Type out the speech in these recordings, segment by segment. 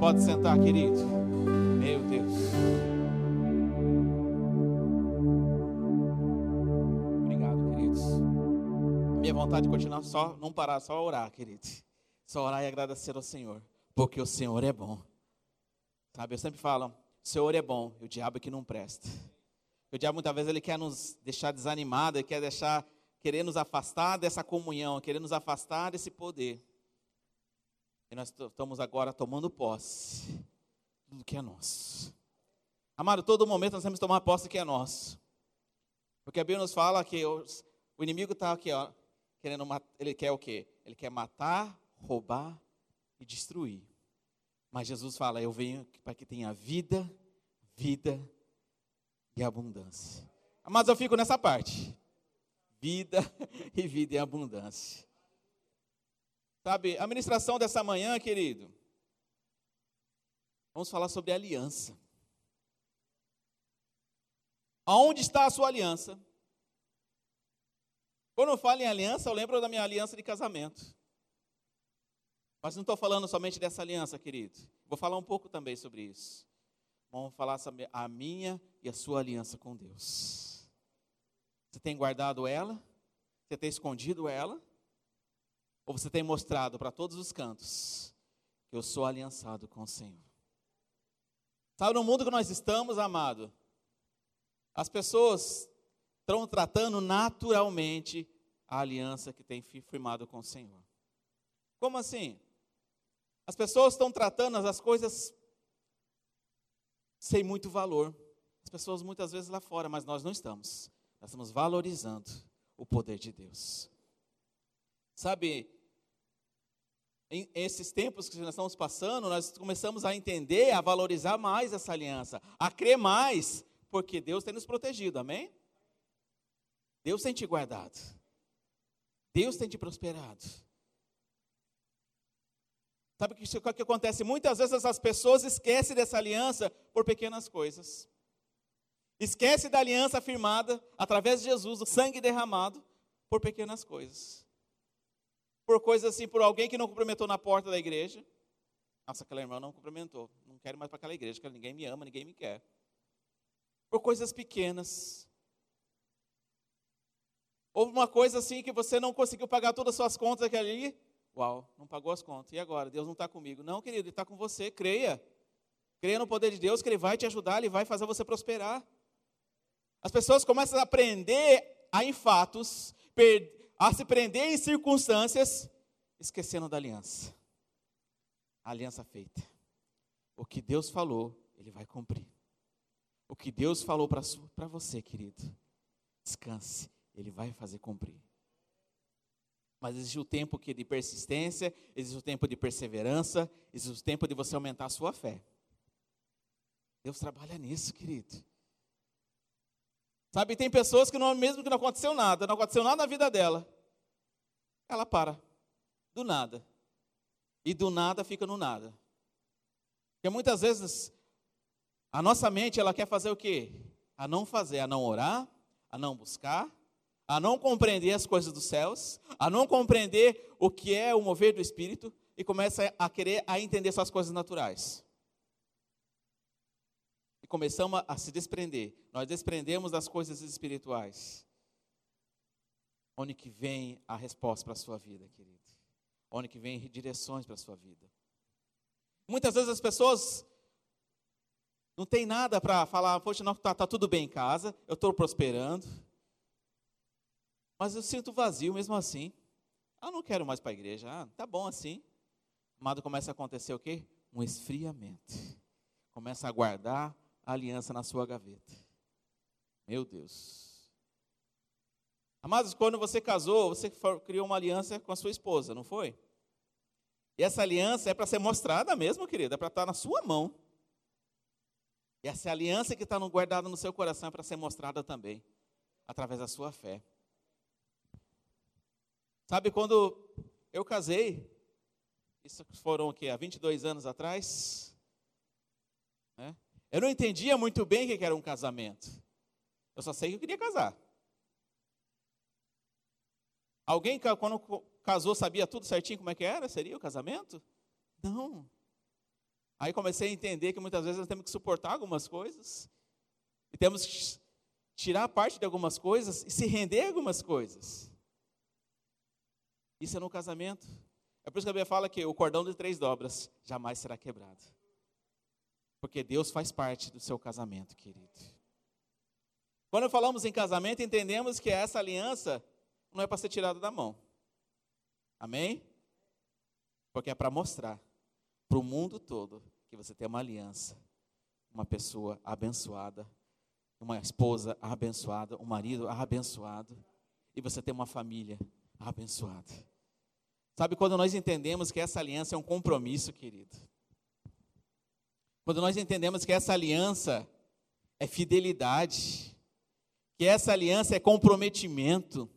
Pode sentar, querido. Meu Deus. Obrigado, queridos. Minha vontade de continuar só, não parar, só orar, querido. Só orar e agradecer ao Senhor, porque o Senhor é bom. Sabe, eu sempre falo, o Senhor é bom e o diabo é que não presta. O diabo muitas vezes ele quer nos deixar desanimados, ele quer deixar, querer nos afastar dessa comunhão, querer nos afastar desse poder. E nós estamos agora tomando posse tudo que é nosso. Amado, todo momento nós temos que tomar posse do que é nosso. Porque a Bíblia nos fala que o inimigo está aqui, ó, querendo ele quer o quê? Ele quer matar, roubar e destruir. Mas Jesus fala: Eu venho para que tenha vida, vida e abundância. Mas eu fico nessa parte: vida e vida e abundância. Sabe, a ministração dessa manhã, querido, vamos falar sobre aliança. Aonde está a sua aliança? Quando eu falo em aliança, eu lembro da minha aliança de casamento. Mas não estou falando somente dessa aliança, querido. Vou falar um pouco também sobre isso. Vamos falar sobre a minha e a sua aliança com Deus. Você tem guardado ela? Você tem escondido ela? Ou você tem mostrado para todos os cantos que eu sou aliançado com o Senhor? Sabe, no mundo que nós estamos, amado, as pessoas estão tratando naturalmente a aliança que tem firmado com o Senhor. Como assim? As pessoas estão tratando as coisas sem muito valor. As pessoas muitas vezes lá fora, mas nós não estamos. Nós estamos valorizando o poder de Deus. Sabe, em esses tempos que nós estamos passando, nós começamos a entender, a valorizar mais essa aliança, a crer mais, porque Deus tem nos protegido, amém? Deus tem te guardado, Deus tem te prosperado. Sabe o que, o que acontece? Muitas vezes essas pessoas esquecem dessa aliança por pequenas coisas. Esquece da aliança firmada através de Jesus, o sangue derramado, por pequenas coisas por coisas assim, por alguém que não cumprimentou na porta da igreja. Nossa, aquela irmã não cumprimentou. Não quero mais para aquela igreja, porque ninguém me ama, ninguém me quer. Por coisas pequenas. Ou uma coisa assim que você não conseguiu pagar todas as suas contas ali. Uau, não pagou as contas. E agora? Deus não está comigo. Não, querido, Ele está com você. Creia. Creia no poder de Deus, que Ele vai te ajudar, Ele vai fazer você prosperar. As pessoas começam a aprender a, em fatos, per a se prender em circunstâncias, esquecendo da aliança. A aliança feita. O que Deus falou, Ele vai cumprir. O que Deus falou para você, querido, descanse, Ele vai fazer cumprir. Mas existe o tempo que de persistência, existe o tempo de perseverança, existe o tempo de você aumentar a sua fé. Deus trabalha nisso, querido. Sabe, tem pessoas que não, mesmo que não aconteceu nada, não aconteceu nada na vida dela, ela para, do nada. E do nada fica no nada. Porque muitas vezes a nossa mente ela quer fazer o quê? A não fazer, a não orar, a não buscar, a não compreender as coisas dos céus, a não compreender o que é o mover do Espírito e começa a querer a entender só as coisas naturais começamos a se desprender. Nós desprendemos das coisas espirituais. Onde que vem a resposta para a sua vida, querido? Onde que vem direções para a sua vida? Muitas vezes as pessoas não tem nada para falar, poxa, não, tá, tá tudo bem em casa, eu estou prosperando. Mas eu sinto vazio mesmo assim. Ah, não quero mais para a igreja. Ah, tá bom assim. Amado, começa a acontecer o quê? Um esfriamento. Começa a guardar aliança na sua gaveta. Meu Deus. Amados, quando você casou, você criou uma aliança com a sua esposa, não foi? E essa aliança é para ser mostrada mesmo, querida, é para estar na sua mão. E essa aliança que está guardada no seu coração é para ser mostrada também, através da sua fé. Sabe, quando eu casei, isso foram o quê? Há 22 anos atrás? Né? Eu não entendia muito bem o que era um casamento. Eu só sei que eu queria casar. Alguém, quando casou, sabia tudo certinho como é que era? Seria o casamento? Não. Aí comecei a entender que muitas vezes nós temos que suportar algumas coisas, e temos que tirar parte de algumas coisas e se render a algumas coisas. Isso é no casamento. É por isso que a Bíblia fala que o cordão de três dobras jamais será quebrado. Porque Deus faz parte do seu casamento, querido. Quando falamos em casamento, entendemos que essa aliança não é para ser tirada da mão. Amém? Porque é para mostrar para o mundo todo que você tem uma aliança, uma pessoa abençoada, uma esposa abençoada, um marido abençoado, e você tem uma família abençoada. Sabe quando nós entendemos que essa aliança é um compromisso, querido? Quando nós entendemos que essa aliança é fidelidade, que essa aliança é comprometimento,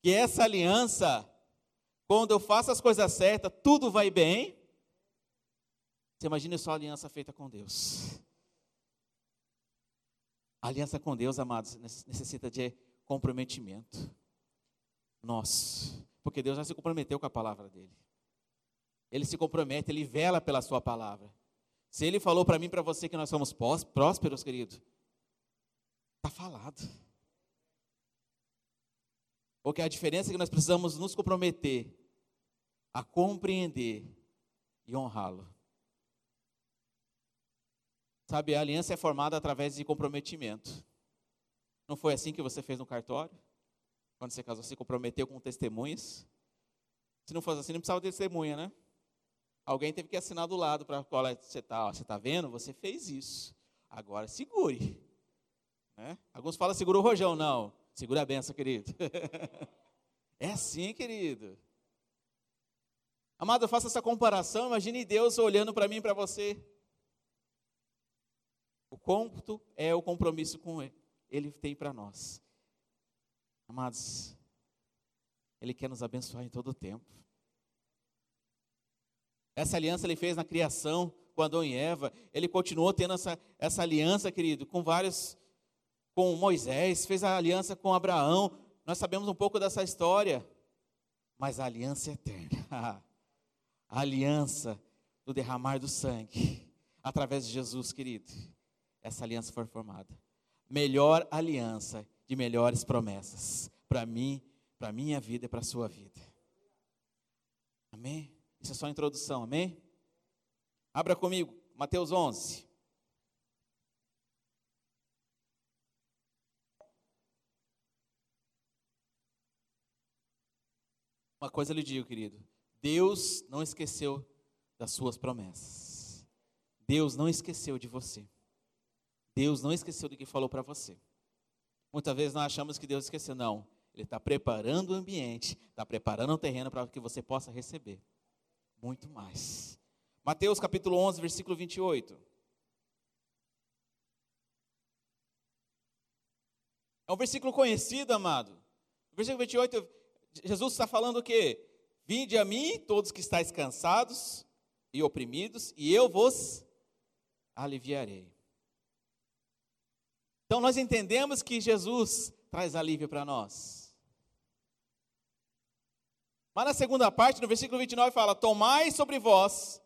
que essa aliança, quando eu faço as coisas certas, tudo vai bem. Você imagina só a aliança feita com Deus. A aliança com Deus, amados, necessita de comprometimento. Nós, porque Deus já se comprometeu com a palavra dele. Ele se compromete, ele vela pela sua palavra. Se ele falou para mim, para você que nós somos prósperos, querido, está falado. Porque a diferença é que nós precisamos nos comprometer a compreender e honrá-lo. Sabe, a aliança é formada através de comprometimento. Não foi assim que você fez no cartório? Quando você casou, se comprometeu com testemunhas? Se não fosse assim, não precisava de testemunha, né? Alguém teve que assinar do lado para qual você está. Você está vendo? Você fez isso. Agora segure. Né? Alguns falam segura o rojão. Não. Segura a benção, querido. é assim, querido. Amado, faça essa comparação. Imagine Deus olhando para mim e para você. O cômputo é o compromisso com Ele. Ele tem para nós. Amados, Ele quer nos abençoar em todo o tempo. Essa aliança Ele fez na criação com Adão e Eva. Ele continuou tendo essa, essa aliança, querido, com vários, com Moisés, fez a aliança com Abraão. Nós sabemos um pouco dessa história. Mas a aliança é eterna. A aliança do derramar do sangue através de Jesus, querido essa aliança for formada. Melhor aliança de melhores promessas para mim, para minha vida e para a sua vida. Amém? Isso é só a introdução, amém? Abra comigo, Mateus 11. Uma coisa eu lhe digo, querido: Deus não esqueceu das suas promessas. Deus não esqueceu de você. Deus não esqueceu do que falou para você. Muitas vezes nós achamos que Deus esqueceu. Não, Ele está preparando o ambiente, está preparando o terreno para que você possa receber muito mais. Mateus capítulo 11, versículo 28. É um versículo conhecido, amado. No versículo 28, Jesus está falando o quê? Vinde a mim, todos que estáis cansados e oprimidos, e eu vos aliviarei. Então nós entendemos que Jesus traz alívio para nós. Mas na segunda parte, no versículo 29, fala: Tomai sobre vós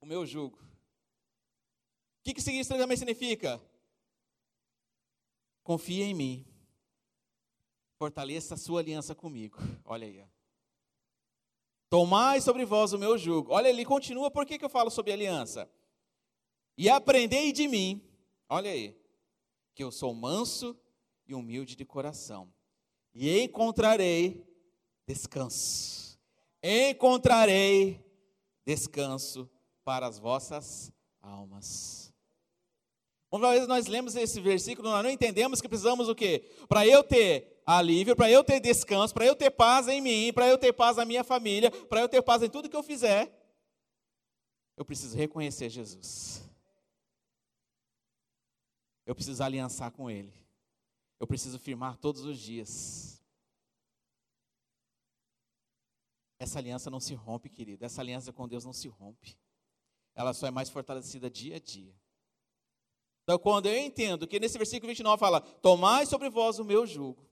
o meu jugo. O que, que isso também significa? Confia em mim. Fortaleça a sua aliança comigo. Olha aí. Ó. Tomai sobre vós o meu jugo. Olha, ele continua, por que, que eu falo sobre aliança? E aprendei de mim. Olha aí que eu sou manso e humilde de coração, e encontrarei descanso. Encontrarei descanso para as vossas almas. Uma vez nós lemos esse versículo, nós não entendemos que precisamos o quê? Para eu ter alívio, para eu ter descanso, para eu ter paz em mim, para eu ter paz na minha família, para eu ter paz em tudo que eu fizer, eu preciso reconhecer Jesus. Eu preciso aliançar com Ele. Eu preciso firmar todos os dias. Essa aliança não se rompe, querido. Essa aliança com Deus não se rompe. Ela só é mais fortalecida dia a dia. Então, quando eu entendo que nesse versículo 29 fala: Tomai sobre vós o meu jugo.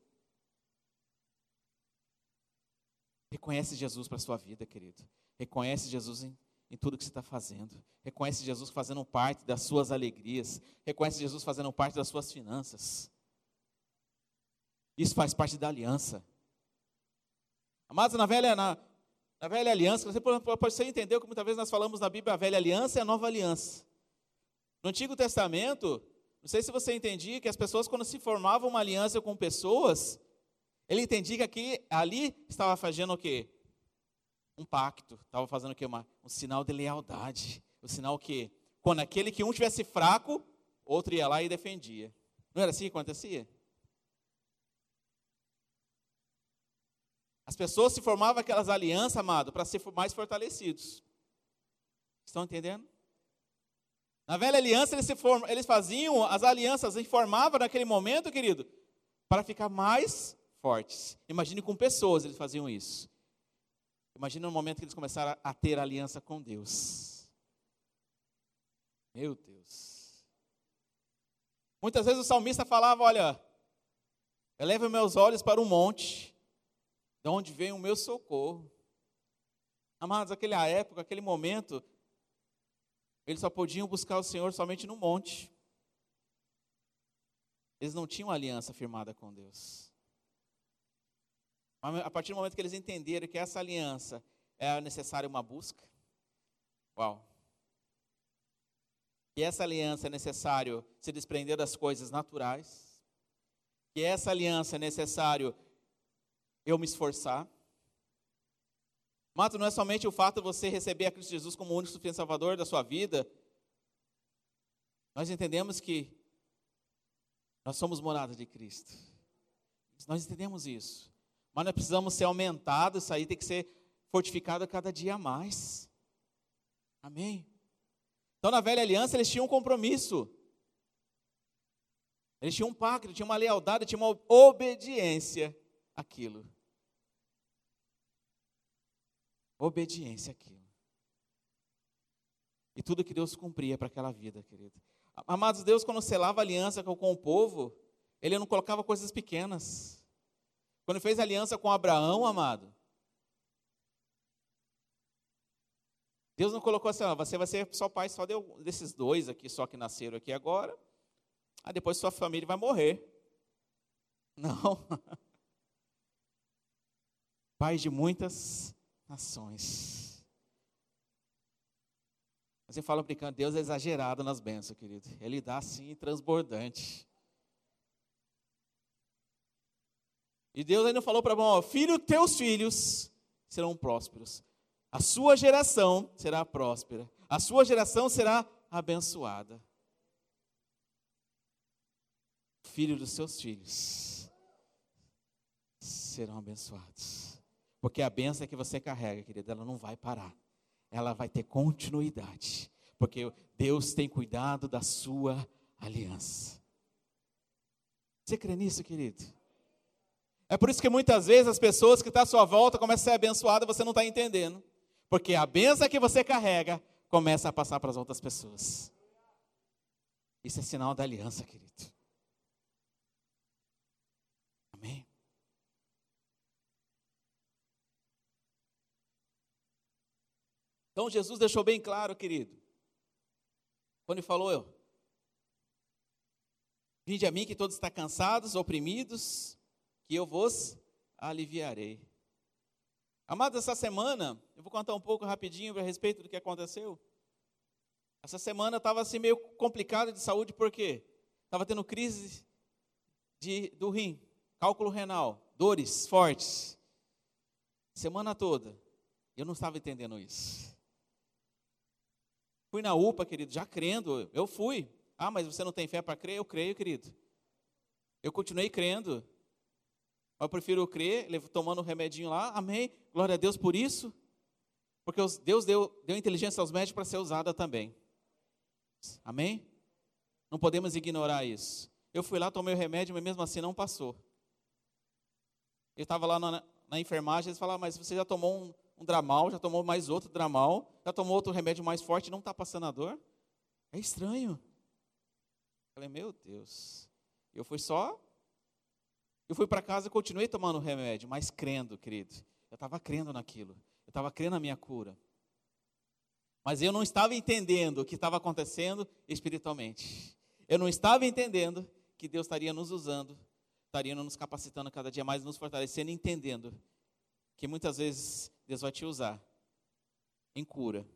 Reconhece Jesus para a sua vida, querido. Reconhece Jesus em, em tudo que você está fazendo. Reconhece Jesus fazendo parte das suas alegrias. Reconhece Jesus fazendo parte das suas finanças. Isso faz parte da aliança. Amados, na velha, na, na velha aliança, você pode, você entender que muitas vezes nós falamos na Bíblia a velha aliança e a nova aliança. No Antigo Testamento, não sei se você entendia que as pessoas, quando se formavam uma aliança com pessoas, ele entendia que aqui, ali estava fazendo o quê? Um pacto, estava fazendo o quê? Uma, um sinal de lealdade. O sinal que, quando aquele que um tivesse fraco, outro ia lá e defendia. Não era assim que acontecia? As pessoas se formavam aquelas alianças, amado, para ser mais fortalecidos. Estão entendendo? Na velha aliança, eles, form... eles faziam as alianças, informavam naquele momento, querido, para ficar mais fortes. Imagine com pessoas eles faziam isso. Imagine no momento que eles começaram a ter aliança com Deus. Meu Deus. Muitas vezes o salmista falava: Olha, eleva meus olhos para o monte, de onde vem o meu socorro. Amados, aquela época, aquele momento, eles só podiam buscar o Senhor somente no monte. Eles não tinham aliança firmada com Deus. A partir do momento que eles entenderam que essa aliança é necessária uma busca, uau. Que essa aliança é necessário se desprender das coisas naturais. Que essa aliança é necessário eu me esforçar. Mato, não é somente o fato de você receber a Cristo Jesus como o único suficiente salvador da sua vida. Nós entendemos que nós somos morada de Cristo. Nós entendemos isso. Mas nós precisamos ser aumentados, isso aí tem que ser fortificado a cada dia mais. Amém? Então, na velha aliança, eles tinham um compromisso. Eles tinham um pacto, tinham uma lealdade, tinham uma obediência àquilo. Obediência àquilo. E tudo que Deus cumpria para aquela vida, querido. Amados, Deus, quando selava aliança com o povo, Ele não colocava coisas pequenas. Quando fez aliança com Abraão, amado, Deus não colocou assim, ó, você vai ser só pai só desses dois aqui, só que nasceram aqui agora. Aí depois sua família vai morrer. Não. Pai de muitas nações. Você fala brincando, Deus é exagerado nas bênçãos, querido. Ele dá assim transbordante. E Deus ainda falou para Abraão: Filho, teus filhos serão prósperos. A sua geração será próspera. A sua geração será abençoada. Filho dos seus filhos serão abençoados. Porque a benção que você carrega, querida, ela não vai parar. Ela vai ter continuidade. Porque Deus tem cuidado da sua aliança. Você crê nisso, querido? É por isso que muitas vezes as pessoas que estão à sua volta começam a ser abençoadas e você não está entendendo. Porque a benção que você carrega começa a passar para as outras pessoas. Isso é sinal da aliança, querido. Amém? Então Jesus deixou bem claro, querido, quando ele falou: Vinde a mim que todos estão cansados, oprimidos, que eu vos aliviarei. Amados, essa semana, eu vou contar um pouco rapidinho a respeito do que aconteceu. Essa semana estava assim meio complicada de saúde, porque estava tendo crise de, do rim, cálculo renal, dores fortes. Semana toda. Eu não estava entendendo isso. Fui na UPA, querido, já crendo. Eu fui. Ah, mas você não tem fé para crer? Eu creio, querido. Eu continuei crendo. Eu prefiro crer, tomando o remedinho lá, amém, glória a Deus por isso, porque Deus deu, deu inteligência aos médicos para ser usada também. Amém? Não podemos ignorar isso. Eu fui lá, tomei o remédio, mas mesmo assim não passou. Eu estava lá na, na, enfermagem, eles falaram, mas você já tomou um, um dramal, já tomou mais outro dramal, já tomou outro remédio mais forte, não está passando a dor? É estranho. Eu falei, meu Deus. Eu fui só eu fui para casa e continuei tomando remédio, mas crendo, querido. Eu estava crendo naquilo. Eu estava crendo na minha cura. Mas eu não estava entendendo o que estava acontecendo espiritualmente. Eu não estava entendendo que Deus estaria nos usando, estaria nos capacitando cada dia mais, nos fortalecendo, entendendo que muitas vezes Deus vai te usar em cura,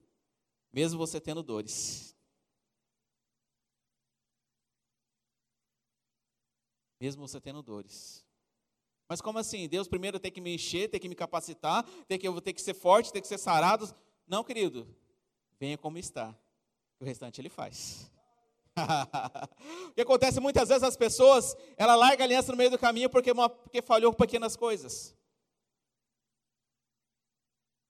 mesmo você tendo dores. Mesmo você tendo dores. Mas como assim? Deus primeiro tem que me encher, tem que me capacitar, tem que eu vou ter que ser forte, tem que ser sarado. Não, querido. Venha como está. O restante ele faz. o que acontece muitas vezes as pessoas, ela larga a aliança no meio do caminho porque, porque falhou com pequenas coisas.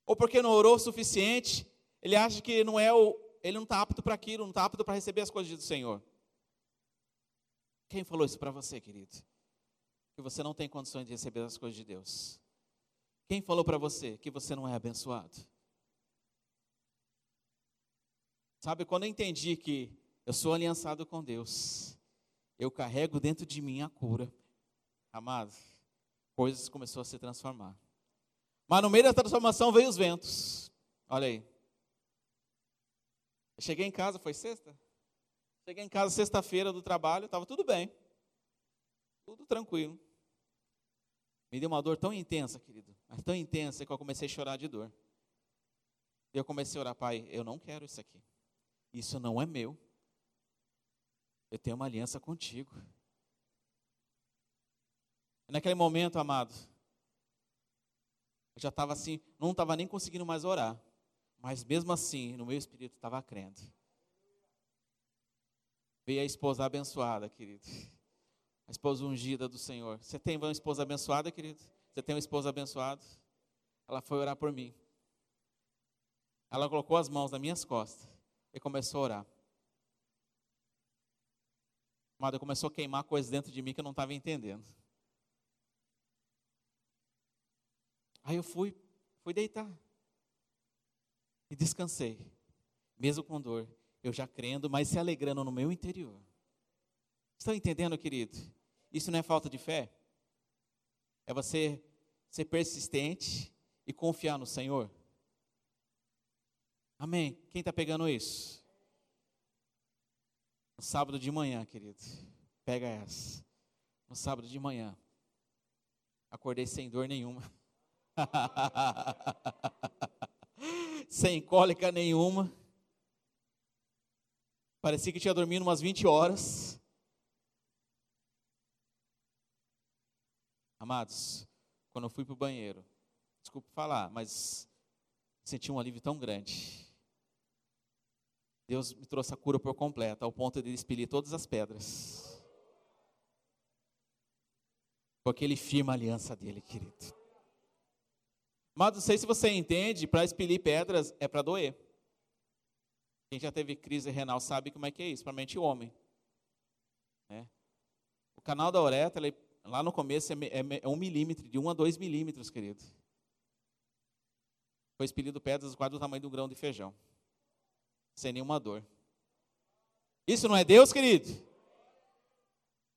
Ou porque não orou o suficiente, ele acha que não é o, ele não está apto para aquilo, não está apto para receber as coisas do Senhor. Quem falou isso para você, querido? Que você não tem condições de receber as coisas de Deus. Quem falou para você que você não é abençoado? Sabe, quando eu entendi que eu sou aliançado com Deus, eu carrego dentro de mim a cura, amado, coisas começaram a se transformar. Mas no meio da transformação veio os ventos. Olha aí. Eu cheguei em casa, foi sexta? Cheguei em casa sexta-feira do trabalho, estava tudo bem. Tudo tranquilo. Me deu uma dor tão intensa, querido, mas tão intensa que eu comecei a chorar de dor. E eu comecei a orar, pai, eu não quero isso aqui. Isso não é meu. Eu tenho uma aliança contigo. Naquele momento, amado, eu já estava assim, não estava nem conseguindo mais orar. Mas mesmo assim, no meu espírito estava crendo. Veio a esposa abençoada, querido. A esposa ungida do Senhor. Você tem uma esposa abençoada, querido? Você tem uma esposa abençoada? Ela foi orar por mim. Ela colocou as mãos nas minhas costas e começou a orar. Amado, começou a queimar coisas dentro de mim que eu não estava entendendo. Aí eu fui, fui deitar. E descansei. Mesmo com dor. Eu já crendo, mas se alegrando no meu interior. Estão entendendo, querido? Isso não é falta de fé? É você ser persistente e confiar no Senhor? Amém? Quem está pegando isso? No sábado de manhã, querido. Pega essa. No sábado de manhã. Acordei sem dor nenhuma. Sem cólica nenhuma. Parecia que tinha dormido umas 20 horas. Amados, quando eu fui para o banheiro, desculpe falar, mas senti um alívio tão grande. Deus me trouxe a cura por completo, ao ponto de expelir todas as pedras. Porque Ele firma a aliança dele, querido. Mas não sei se você entende, para expelir pedras é para doer. Quem já teve crise renal sabe como é que é isso, principalmente o homem. É. O canal da uretra, ele, lá no começo, é, é, é, um milímetro, de um a dois milímetros, querido. Foi expelido pedras quase do tamanho do grão de feijão. Sem nenhuma dor. Isso não é Deus, querido?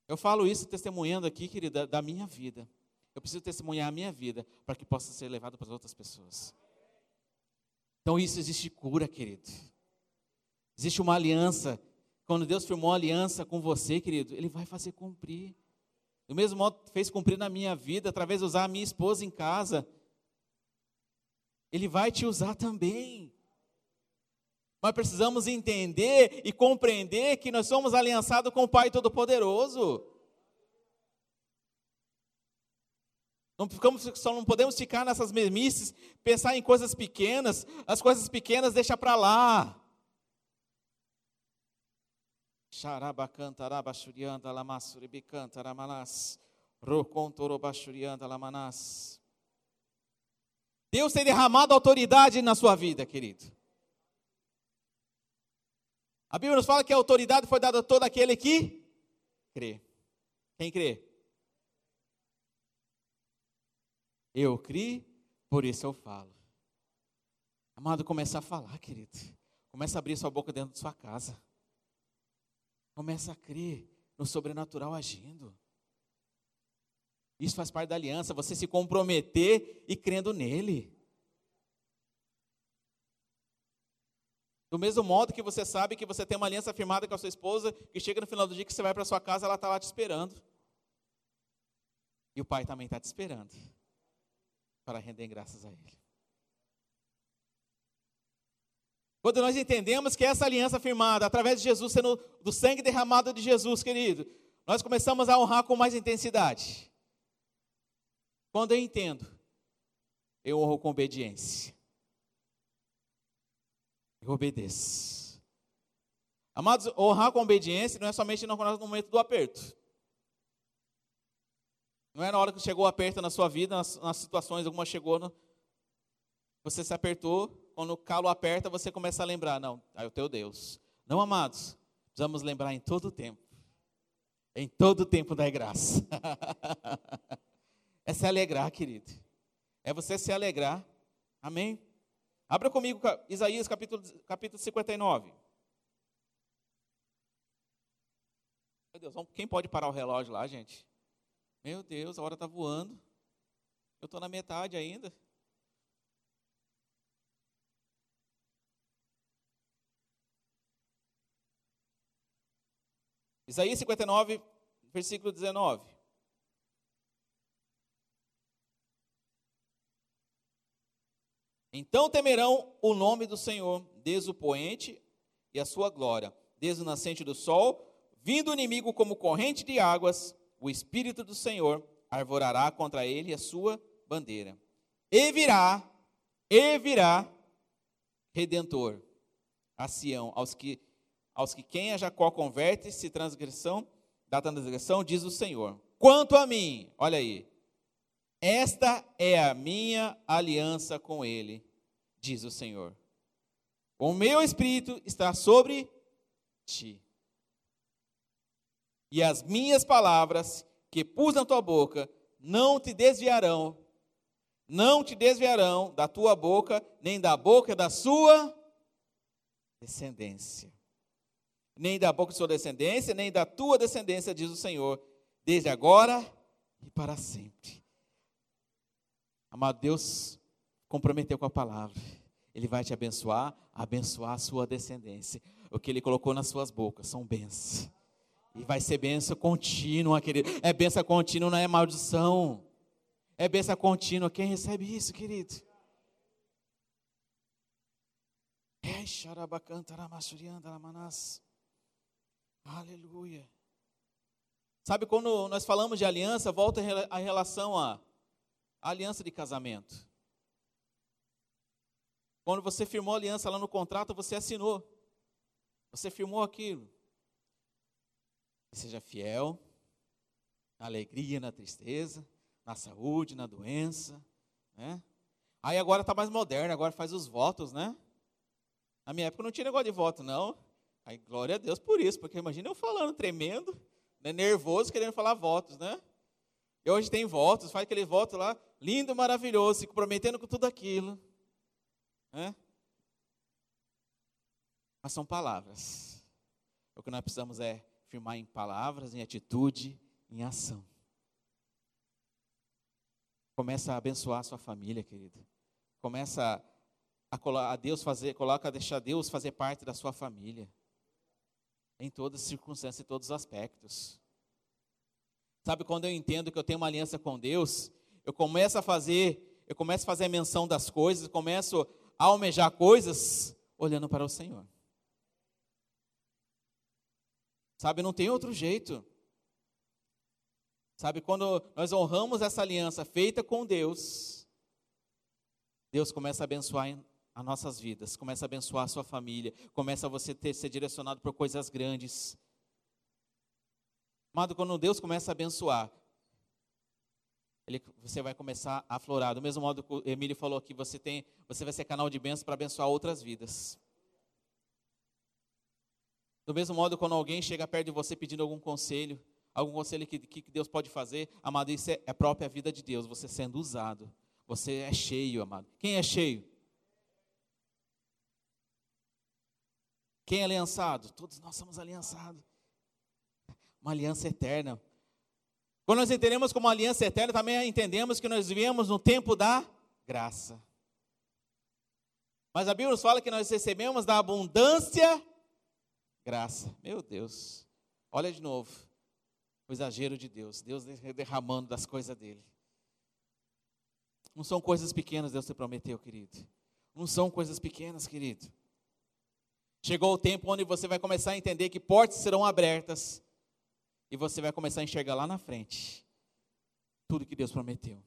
Eu falo isso testemunhando aqui, querido, da, da minha vida. Eu preciso testemunhar a minha vida para que possa ser levado para as outras pessoas. Então isso existe cura, querido. Existe uma aliança. Quando Deus firmou uma aliança com você, querido, Ele vai fazer cumprir. Do mesmo modo fez cumprir na minha vida, através de usar a minha esposa em casa, Ele vai te usar também. Mas precisamos entender e compreender que nós somos aliançados com o Pai Todo-Poderoso. Não, ficamos, só não podemos ficar nessas mesmices, pensar em coisas pequenas, as coisas pequenas deixa para lá. Deus tem derramado autoridade na sua vida, querido. A Bíblia nos fala que a autoridade foi dada a todo aquele que crê. Quem crê? Eu criei, por isso eu falo. Amado, começa a falar, querido. Começa a abrir sua boca dentro de sua casa. Começa a crer no sobrenatural agindo. Isso faz parte da aliança, você se comprometer e crendo nele. Do mesmo modo que você sabe que você tem uma aliança firmada com a sua esposa, que chega no final do dia que você vai para sua casa, ela está lá te esperando. E o pai também está te esperando para render graças a ele. Quando nós entendemos que essa aliança firmada através de Jesus, sendo do sangue derramado de Jesus, querido, nós começamos a honrar com mais intensidade. Quando eu entendo, eu honro com obediência. Eu obedeço. Amados, honrar com obediência não é somente no momento do aperto. Não é na hora que chegou o aperto na sua vida, nas, nas situações, alguma chegou, no, você se apertou, quando o calo aperta, você começa a lembrar, não, é o teu Deus. Não, amados, precisamos lembrar em todo o tempo. Em todo o tempo da graça. é se alegrar, querido. É você se alegrar. Amém? Abra comigo Isaías capítulo, capítulo 59. Meu Deus, quem pode parar o relógio lá, gente? Meu Deus, a hora está voando. Eu estou na metade ainda. Isaías 59, versículo 19. Então temerão o nome do Senhor, desde o poente e a sua glória, desde o nascente do sol, vindo o inimigo como corrente de águas, o Espírito do Senhor arvorará contra ele a sua bandeira. E virá, e virá redentor a Sião, aos que, aos que quem a Jacó converte-se transgressão, da transgressão, diz o Senhor. Quanto a mim, olha aí, esta é a minha aliança com ele, diz o Senhor. O meu espírito está sobre ti e as minhas palavras que pus na tua boca não te desviarão, não te desviarão da tua boca, nem da boca da sua descendência. Nem da boca da sua descendência, nem da tua descendência, diz o Senhor, desde agora e para sempre. Amado Deus, comprometeu com a palavra. Ele vai te abençoar, abençoar a sua descendência. O que ele colocou nas suas bocas são bênçãos. E vai ser benção contínua, querido. É benção contínua, não é maldição. É benção contínua. Quem recebe isso, querido? Aleluia. Sabe quando nós falamos de aliança, volta a relação à aliança de casamento. Quando você firmou a aliança lá no contrato, você assinou. Você firmou aquilo seja fiel na alegria, na tristeza, na saúde, na doença, né? Aí agora está mais moderno, agora faz os votos, né? Na minha época não tinha negócio de voto, não. Aí glória a Deus por isso, porque imagina eu falando tremendo, né, nervoso, querendo falar votos, né? E hoje tem votos, faz aquele voto lá, lindo, maravilhoso, se comprometendo com tudo aquilo. Né? Mas são palavras. O que nós precisamos é firmar em palavras, em atitude, em ação. Começa a abençoar a sua família, querido. Começa a, a Deus fazer, coloca a deixar Deus fazer parte da sua família. Em todas as circunstâncias, em todos os aspectos. Sabe quando eu entendo que eu tenho uma aliança com Deus, eu começo a fazer, eu começo a fazer a menção das coisas, começo a almejar coisas olhando para o Senhor. Sabe, não tem outro jeito. Sabe, quando nós honramos essa aliança feita com Deus, Deus começa a abençoar as nossas vidas, começa a abençoar a sua família, começa a você ter, ser direcionado por coisas grandes. Amado, quando Deus começa a abençoar, ele, você vai começar a aflorar. Do mesmo modo que o Emílio falou aqui, você, tem, você vai ser canal de bênçãos para abençoar outras vidas. Do mesmo modo, quando alguém chega perto de você pedindo algum conselho, algum conselho que, que Deus pode fazer, amado, isso é a própria vida de Deus, você sendo usado. Você é cheio, amado. Quem é cheio? Quem é aliançado? Todos nós somos aliançados. Uma aliança eterna. Quando nós entendemos como aliança eterna, também entendemos que nós vivemos no tempo da graça. Mas a Bíblia nos fala que nós recebemos da abundância graça. Meu Deus. Olha de novo. O exagero de Deus. Deus derramando das coisas dele. Não são coisas pequenas, Deus te prometeu, querido. Não são coisas pequenas, querido. Chegou o tempo onde você vai começar a entender que portas serão abertas e você vai começar a enxergar lá na frente tudo que Deus prometeu.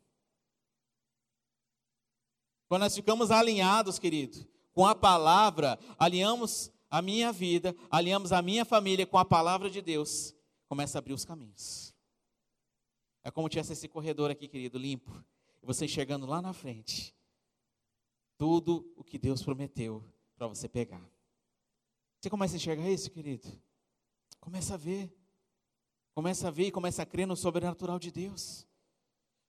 Quando nós ficamos alinhados, querido, com a palavra, alinhamos a minha vida, alinhamos a minha família com a palavra de Deus, começa a abrir os caminhos. É como tivesse esse corredor aqui, querido, limpo, e você enxergando lá na frente tudo o que Deus prometeu para você pegar. Você começa a enxergar isso, querido? Começa a ver. Começa a ver e começa a crer no sobrenatural de Deus.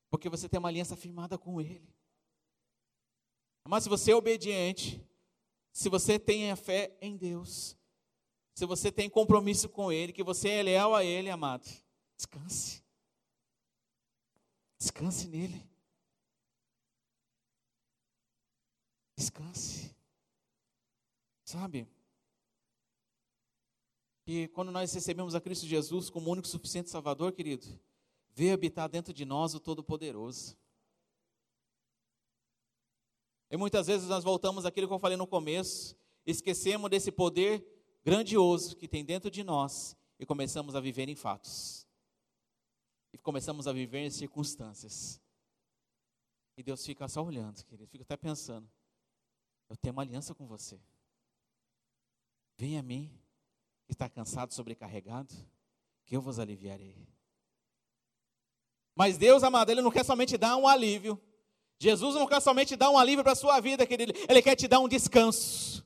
Porque você tem uma aliança firmada com Ele. Mas se você é obediente, se você tem a fé em Deus, se você tem compromisso com Ele, que você é leal a Ele, amado, descanse. Descanse nele. Descanse. Sabe? Que quando nós recebemos a Cristo Jesus como único suficiente Salvador, querido, veio habitar dentro de nós o Todo-Poderoso. E muitas vezes nós voltamos àquilo que eu falei no começo, esquecemos desse poder grandioso que tem dentro de nós e começamos a viver em fatos. E começamos a viver em circunstâncias. E Deus fica só olhando, querido, fica até pensando: eu tenho uma aliança com você. Venha a mim, que está cansado, sobrecarregado, que eu vos aliviarei. Mas Deus, amado, Ele não quer somente dar um alívio. Jesus não quer somente dar um alívio para a sua vida, querido, Ele quer te dar um descanso.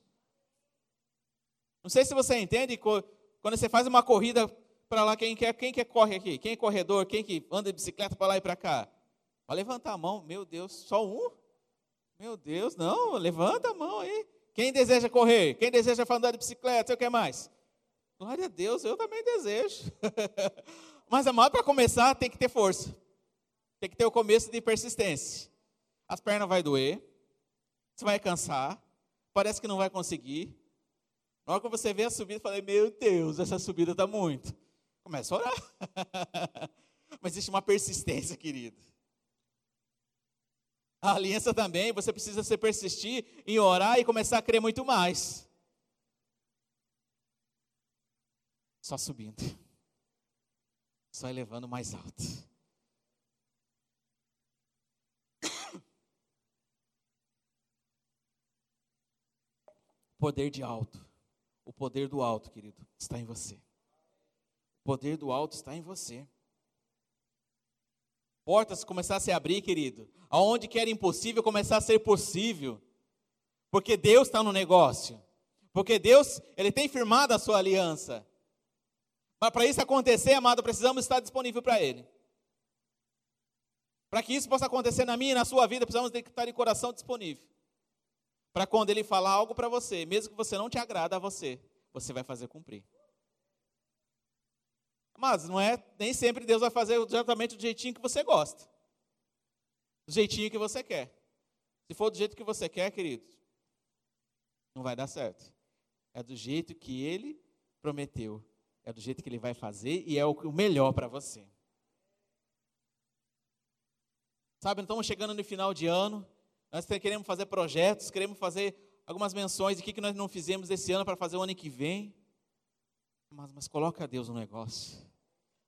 Não sei se você entende, quando você faz uma corrida para lá, quem quer, quem quer corre aqui? Quem é corredor? Quem que anda de bicicleta para lá e para cá? Vai levantar a mão, meu Deus, só um? Meu Deus, não, levanta a mão aí. Quem deseja correr? Quem deseja andar de bicicleta? Você quer mais? Glória a Deus, eu também desejo. Mas, amado, para começar, tem que ter força. Tem que ter o começo de persistência as pernas vai doer, você vai cansar, parece que não vai conseguir. Na hora que você vê a subida, falei, meu Deus, essa subida está muito. Começa a orar. Mas existe uma persistência, querido. A aliança também, você precisa se persistir em orar e começar a crer muito mais. Só subindo. Só elevando mais alto. Poder de alto. O poder do alto, querido, está em você. O poder do alto está em você. Portas começar a se abrir, querido. Aonde que era impossível começar a ser possível. Porque Deus está no negócio. Porque Deus, Ele tem firmado a sua aliança. Mas para isso acontecer, amado, precisamos estar disponível para Ele. Para que isso possa acontecer na minha e na sua vida, precisamos estar de coração disponível para quando ele falar algo para você, mesmo que você não te agrada a você, você vai fazer cumprir. Mas não é, nem sempre Deus vai fazer exatamente do jeitinho que você gosta. Do jeitinho que você quer. Se for do jeito que você quer, querido, não vai dar certo. É do jeito que ele prometeu. É do jeito que ele vai fazer e é o melhor para você. Sabe, estamos chegando no final de ano. Nós queremos fazer projetos, queremos fazer algumas menções de que, que nós não fizemos esse ano para fazer o ano que vem. Mas, mas coloca Deus no negócio.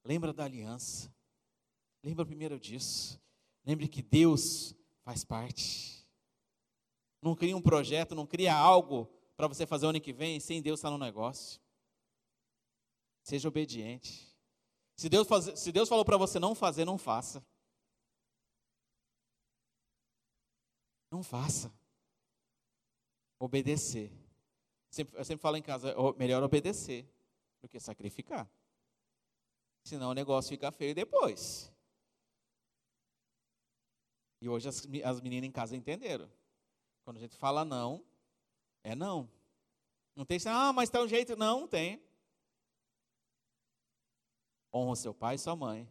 Lembra da aliança. Lembra primeiro disso. Lembre que Deus faz parte. Não cria um projeto, não cria algo para você fazer o ano que vem sem Deus estar no negócio. Seja obediente. Se Deus, faz, se Deus falou para você não fazer, não faça. Não faça. Obedecer. eu sempre falo em casa, melhor obedecer do que sacrificar. Senão o negócio fica feio depois. E hoje as, as meninas em casa entenderam. Quando a gente fala não, é não. Não tem assim, ah, mas tá um jeito. Não, não tem. Honra seu pai e sua mãe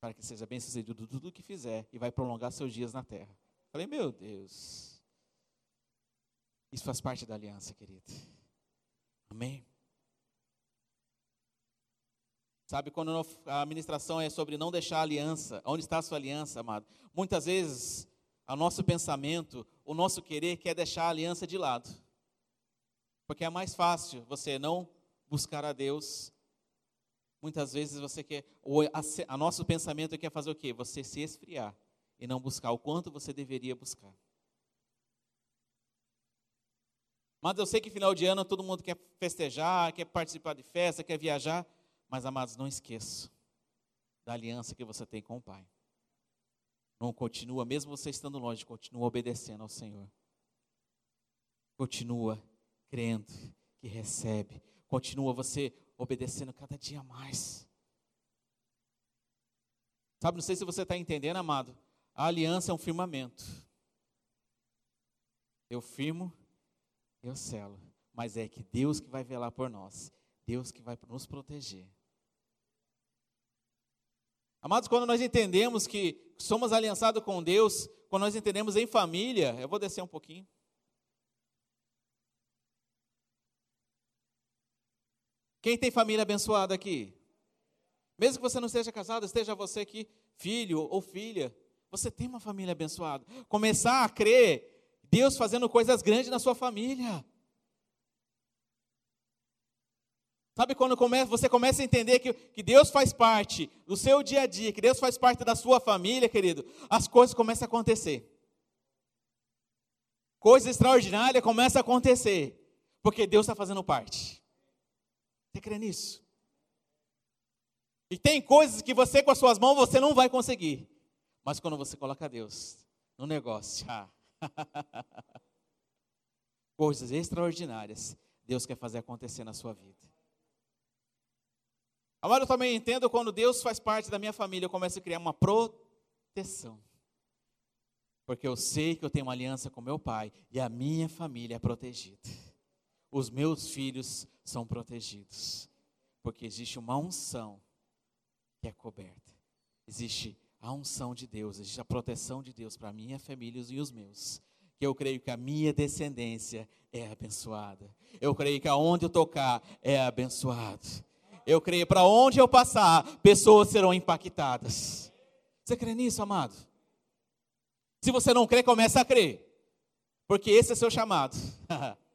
para que seja bem sucedido tudo o que fizer e vai prolongar seus dias na terra. Falei, meu Deus. Isso faz parte da aliança, querido. Amém? Sabe, quando a ministração é sobre não deixar a aliança, onde está a sua aliança, amado? Muitas vezes, o nosso pensamento, o nosso querer quer deixar a aliança de lado. Porque é mais fácil você não buscar a Deus. Muitas vezes você quer, o a, a nosso pensamento quer fazer o quê? Você se esfriar e não buscar o quanto você deveria buscar. Mas eu sei que final de ano todo mundo quer festejar, quer participar de festa, quer viajar. Mas, amados, não esqueça da aliança que você tem com o Pai. Não continua, mesmo você estando longe, continua obedecendo ao Senhor. Continua crendo que recebe. Continua você obedecendo cada dia mais. Sabe, não sei se você está entendendo, amado. A aliança é um firmamento. Eu firmo, eu selo. Mas é que Deus que vai velar por nós. Deus que vai nos proteger. Amados, quando nós entendemos que somos aliançados com Deus, quando nós entendemos em família, eu vou descer um pouquinho. Quem tem família abençoada aqui? Mesmo que você não esteja casado, esteja você aqui, filho ou filha, você tem uma família abençoada. Começar a crer Deus fazendo coisas grandes na sua família. Sabe quando você começa a entender que, que Deus faz parte do seu dia a dia, que Deus faz parte da sua família, querido, as coisas começam a acontecer. Coisa extraordinária começa a acontecer, porque Deus está fazendo parte. Você crê nisso? E tem coisas que você com as suas mãos você não vai conseguir. Mas quando você coloca Deus no negócio, ah, coisas extraordinárias, Deus quer fazer acontecer na sua vida. Agora eu também entendo quando Deus faz parte da minha família, eu começo a criar uma proteção. Porque eu sei que eu tenho uma aliança com meu pai e a minha família é protegida. Os meus filhos são protegidos. Porque existe uma unção que é coberta. Existe a unção de Deus, existe a proteção de Deus para minha família e os meus. Que eu creio que a minha descendência é abençoada. Eu creio que aonde eu tocar é abençoado. Eu creio, para onde eu passar, pessoas serão impactadas. Você crê nisso, amado? Se você não crê, comece a crer. Porque esse é seu chamado.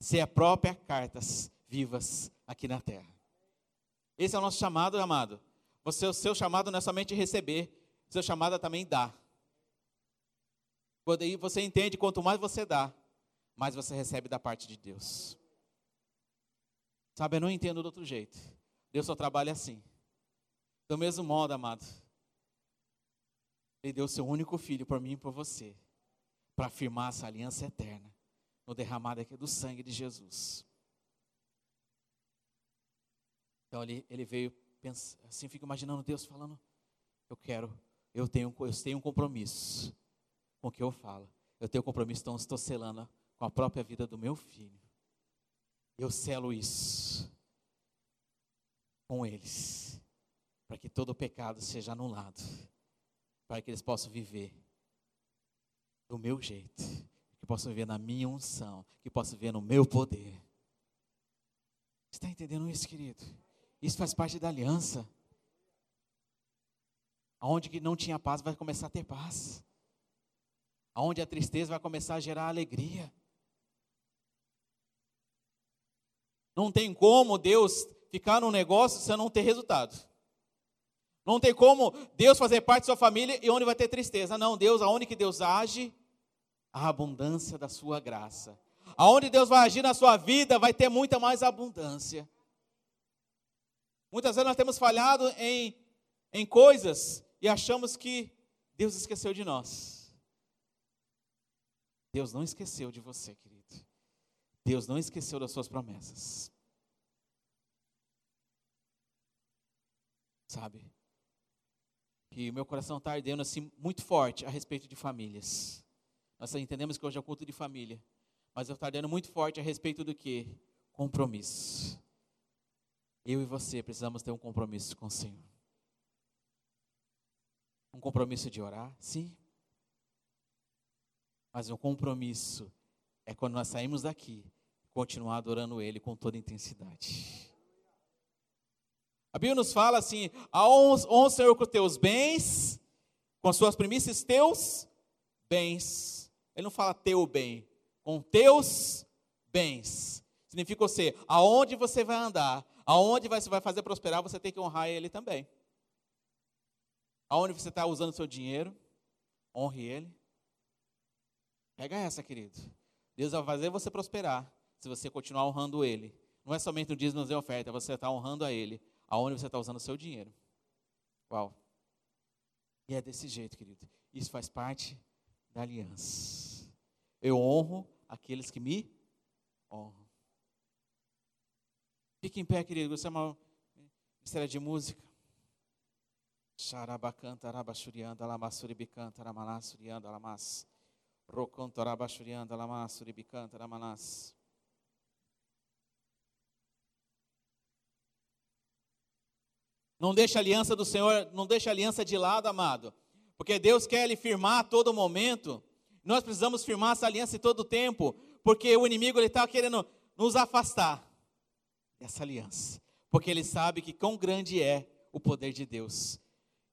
Ser a própria cartas vivas aqui na terra. Esse é o nosso chamado, amado. Você, o seu chamado não é somente receber, o seu chamado é também dar. Aí você entende, quanto mais você dá, mais você recebe da parte de Deus. Sabe, eu não entendo de outro jeito. Deus só trabalha assim. Do mesmo modo, amado, Ele deu seu único filho por mim e por você, para afirmar essa aliança eterna, no derramado aqui do sangue de Jesus. Então ele, ele veio, pensa, assim, fico imaginando Deus falando: Eu quero, eu tenho, eu tenho um compromisso com o que eu falo. Eu tenho um compromisso, então estou selando com a própria vida do meu filho. Eu selo isso com eles, para que todo o pecado seja anulado, para que eles possam viver do meu jeito, possam viver na minha unção, que possam viver no meu poder. Está entendendo isso, querido? Isso faz parte da aliança. Aonde que não tinha paz vai começar a ter paz. Aonde a tristeza vai começar a gerar alegria. Não tem como Deus ficar num negócio se não ter resultado. Não tem como Deus fazer parte da sua família e onde vai ter tristeza. Não, Deus, aonde que Deus age, a abundância da sua graça. Aonde Deus vai agir na sua vida, vai ter muita mais abundância. Muitas vezes nós temos falhado em, em coisas e achamos que Deus esqueceu de nós. Deus não esqueceu de você, querido. Deus não esqueceu das suas promessas. Sabe? Que o meu coração está ardendo assim muito forte a respeito de famílias. Nós entendemos que hoje é culto de família. Mas eu estou ardendo muito forte a respeito do que? Compromisso. Eu e você precisamos ter um compromisso com o Senhor. Um compromisso de orar, sim. Mas um compromisso é quando nós saímos daqui, continuar adorando Ele com toda intensidade. A Bíblia nos fala assim: honra o Senhor com teus bens, com as suas primícias, teus bens. Ele não fala teu bem, com teus bens. Significa você, aonde você vai andar, aonde você vai fazer prosperar, você tem que honrar Ele também. Aonde você está usando o seu dinheiro, honre Ele. Pega essa, querido. Deus vai fazer você prosperar se você continuar honrando Ele. Não é somente no dízimo e oferta, você está honrando a Ele aonde você está usando o seu dinheiro. Uau. E é desse jeito, querido. Isso faz parte da aliança. Eu honro aqueles que me honram. Fique em pé, querido. Você é uma mistério de música. Xarabacanta, arabachurianda, lamassuribicanta, ramanassurianda, lamas. Roconto, arabachurianda, lamassuribicanta, ramanas. Não deixe a aliança do Senhor, não deixe a aliança de lado, amado. Porque Deus quer lhe firmar a todo momento. Nós precisamos firmar essa aliança em todo tempo. Porque o inimigo ele está querendo nos afastar dessa aliança. Porque ele sabe que quão grande é o poder de Deus.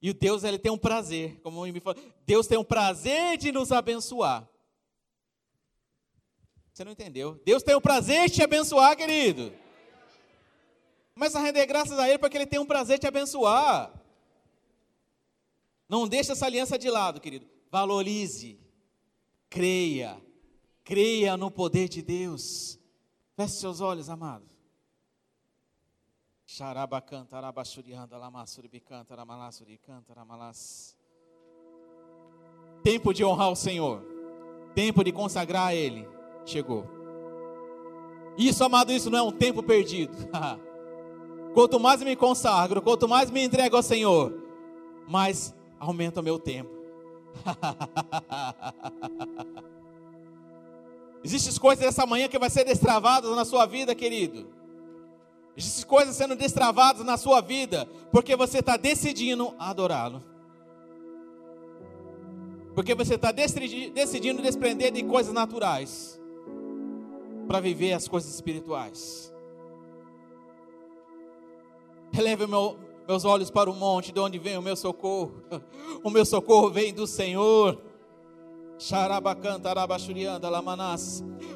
E o Deus ele tem um prazer, como me falou, Deus tem um prazer de nos abençoar. Você não entendeu? Deus tem o prazer de te abençoar, querido. Começa a render graças a Ele porque Ele tem um prazer te abençoar. Não deixe essa aliança de lado, querido. Valorize, creia, creia no poder de Deus. Feche seus olhos, amado. Lamassuribicanta, ramalasuricanta, ramalas. Tempo de honrar o Senhor. Tempo de consagrar a Ele. Chegou. Isso, amado, isso não é um tempo perdido. Quanto mais me consagro, quanto mais me entrego ao Senhor, mais aumenta o meu tempo. Existem coisas essa manhã que vai ser destravadas na sua vida, querido. Existem coisas sendo destravadas na sua vida, porque você está decidindo adorá-lo. Porque você está decidindo desprender de coisas naturais para viver as coisas espirituais. Eleve meu, meus olhos para o monte, de onde vem o meu socorro. O meu socorro vem do Senhor.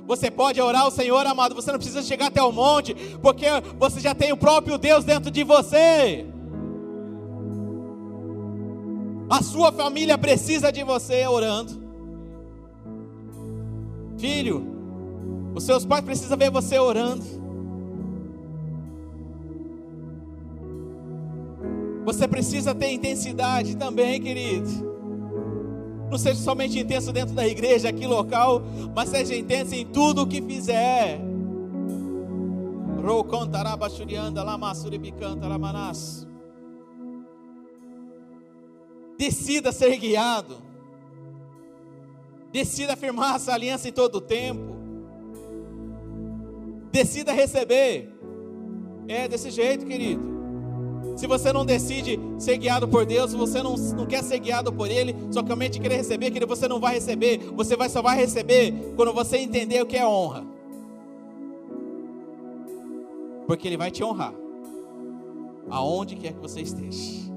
Você pode orar ao Senhor, amado. Você não precisa chegar até o monte, porque você já tem o próprio Deus dentro de você. A sua família precisa de você orando. Filho, os seus pais precisam ver você orando. Você precisa ter intensidade também, querido. Não seja somente intenso dentro da igreja, aqui local, mas seja intenso em tudo o que fizer. Decida ser guiado. Decida firmar essa aliança em todo o tempo. Decida receber. É desse jeito, querido. Se você não decide ser guiado por Deus, se você não, não quer ser guiado por Ele, só somente querer receber, que você não vai receber. Você vai, só vai receber quando você entender o que é honra. Porque Ele vai te honrar. Aonde quer que você esteja.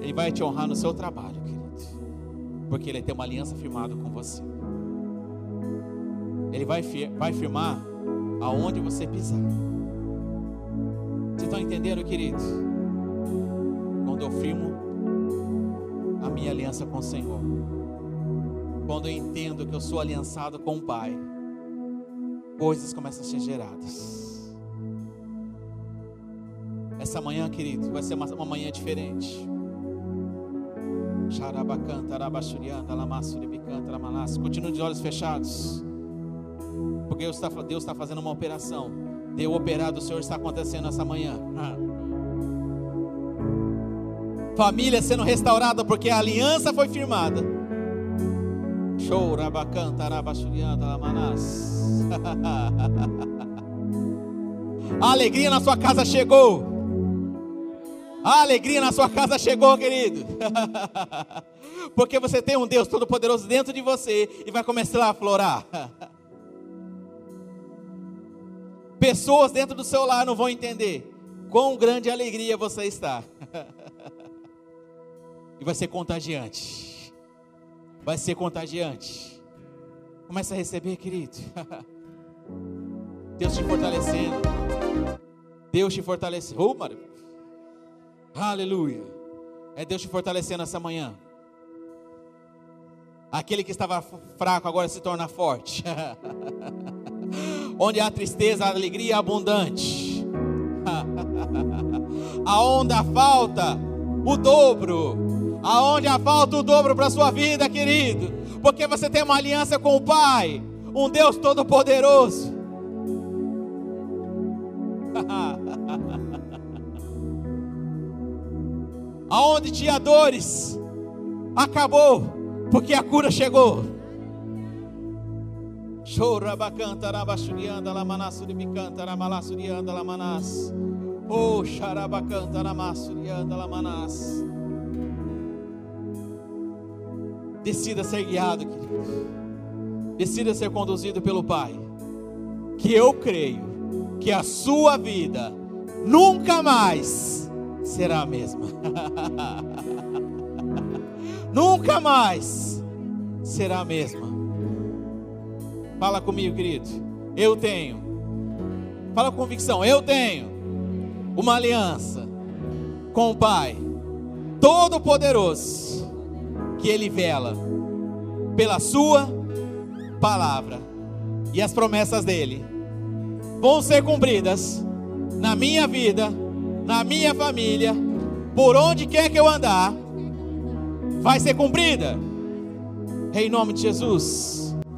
Ele vai te honrar no seu trabalho, querido. Porque Ele tem uma aliança firmada com você. Ele vai, vai firmar aonde você pisar. Estão entendendo, queridos? Quando eu firmo a minha aliança com o Senhor, quando eu entendo que eu sou aliançado com o Pai, coisas começam a ser geradas. Essa manhã, querido, vai ser uma, uma manhã diferente. Continue de olhos fechados. Porque Deus está fazendo uma operação Operado, o Senhor está acontecendo essa manhã. Ah. Família sendo restaurada porque a aliança foi firmada. A alegria na sua casa chegou. A alegria na sua casa chegou, querido. Porque você tem um Deus Todo-Poderoso dentro de você e vai começar a florar. Pessoas dentro do seu lar não vão entender quão grande alegria você está. e vai ser contagiante. Vai ser contagiante. Começa a receber, querido. Deus te fortalecendo. Deus te fortalecendo. Oh, Aleluia. É Deus te fortalecendo essa manhã. Aquele que estava fraco agora se torna forte. Onde há tristeza, há alegria abundante. Aonde há falta, o dobro. Aonde há falta, o dobro para a sua vida, querido. Porque você tem uma aliança com o Pai, um Deus todo-poderoso. Aonde tinha dores, acabou, porque a cura chegou. Chorabacanta, rabachurianda, lamanassuri bicanta, ramalassurianda, lamanas. Oh, xarabacanta, ramassurianda, lamanas. Decida ser guiado, querido. Decida ser conduzido pelo Pai. Que eu creio que a sua vida nunca mais será a mesma. nunca mais será a mesma. Fala comigo, querido. Eu tenho. Fala com convicção. Eu tenho uma aliança com o Pai Todo-Poderoso, que Ele vela pela Sua palavra e as promessas dele vão ser cumpridas na minha vida, na minha família, por onde quer que eu andar, vai ser cumprida. Em nome de Jesus.